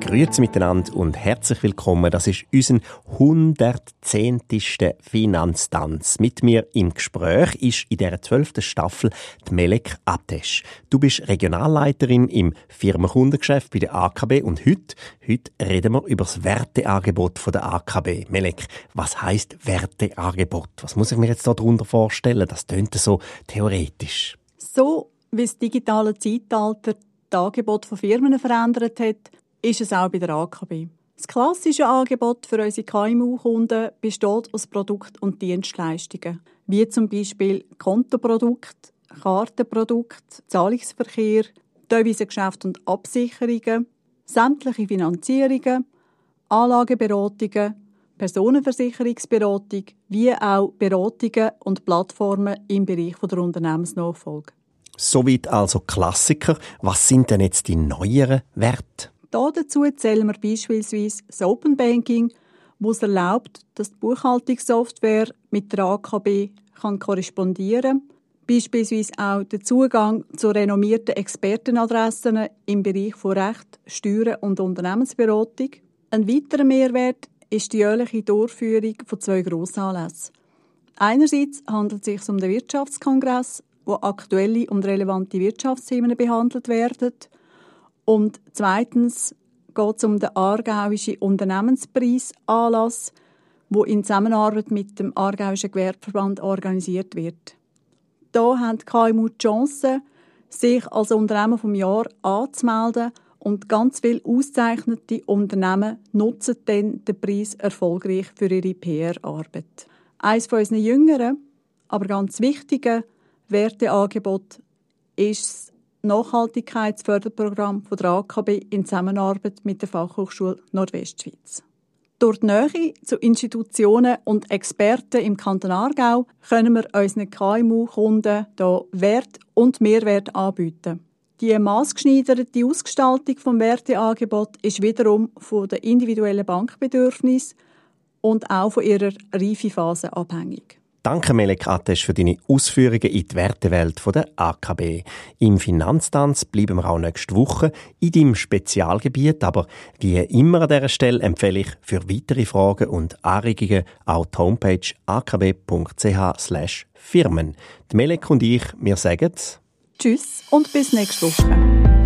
Grüezi miteinander und herzlich willkommen. Das ist unser 110. Finanztanz. Mit mir im Gespräch ist in der 12. Staffel die Melek Atesh. Du bist Regionalleiterin im Firmenkundengeschäft bei der AKB und heute, heute reden wir über das Werteangebot der AKB. Melek, was heißt Werteangebot? Was muss ich mir jetzt darunter vorstellen? Das tönt so theoretisch. So wie das digitale Zeitalter das Angebot von Firmen verändert hat, ist es auch bei der AKB. Das klassische Angebot für unsere KMU-Kunden besteht aus Produkt- und Dienstleistungen, wie zum Beispiel Kontoprodukt, Kartenprodukt, Zahlungsverkehr, Devisengeschäfte und Absicherungen, sämtliche Finanzierungen, Anlageberatungen, Personenversicherungsberatung, wie auch Beratungen und Plattformen im Bereich der Unternehmensnachfolge. Soweit also Klassiker. Was sind denn jetzt die neueren Werte? Dazu zählen wir beispielsweise das Open Banking, wo es erlaubt, dass die Buchhaltungssoftware mit der AKB kann korrespondieren kann. Beispielsweise auch der Zugang zu renommierten Expertenadressen im Bereich von Recht, Steuern und Unternehmensberatung. Ein weiterer Mehrwert ist die jährliche Durchführung von zwei Grossanlässen. Einerseits handelt es sich um den Wirtschaftskongress, wo aktuelle und relevante Wirtschaftsthemen behandelt werden – und zweitens geht es um den Aargauischen Unternehmenspreisanlass, wo in Zusammenarbeit mit dem Aargauischen Gewerbeverband organisiert wird. Da haben die KMU die Chance, sich als Unternehmen vom Jahr anzumelden und ganz viele ausgezeichnete Unternehmen nutzen dann den Preis erfolgreich für ihre PR-Arbeit. Eines von unseren jüngeren, aber ganz wichtigen Werteangeboten ist Nachhaltigkeitsförderprogramm von der AKB in Zusammenarbeit mit der Fachhochschule Nordwestschweiz. Durch die Nähe zu Institutionen und Experten im Kanton Aargau können wir unseren KMU-Kunden hier Wert und Mehrwert anbieten. Die maßgeschneiderte Ausgestaltung des Werteangebots ist wiederum von den individuellen Bankbedürfnissen und auch von ihrer Reifephase abhängig. Danke, Melek Atesh, für deine Ausführungen in die Wertewelt der AKB. Im Finanztanz bleiben wir auch nächste Woche in deinem Spezialgebiet, aber wie immer an dieser Stelle empfehle ich für weitere Fragen und Anregungen auch die Homepage akb.ch Firmen. Die Melek und ich, wir sagen Tschüss und bis nächste Woche.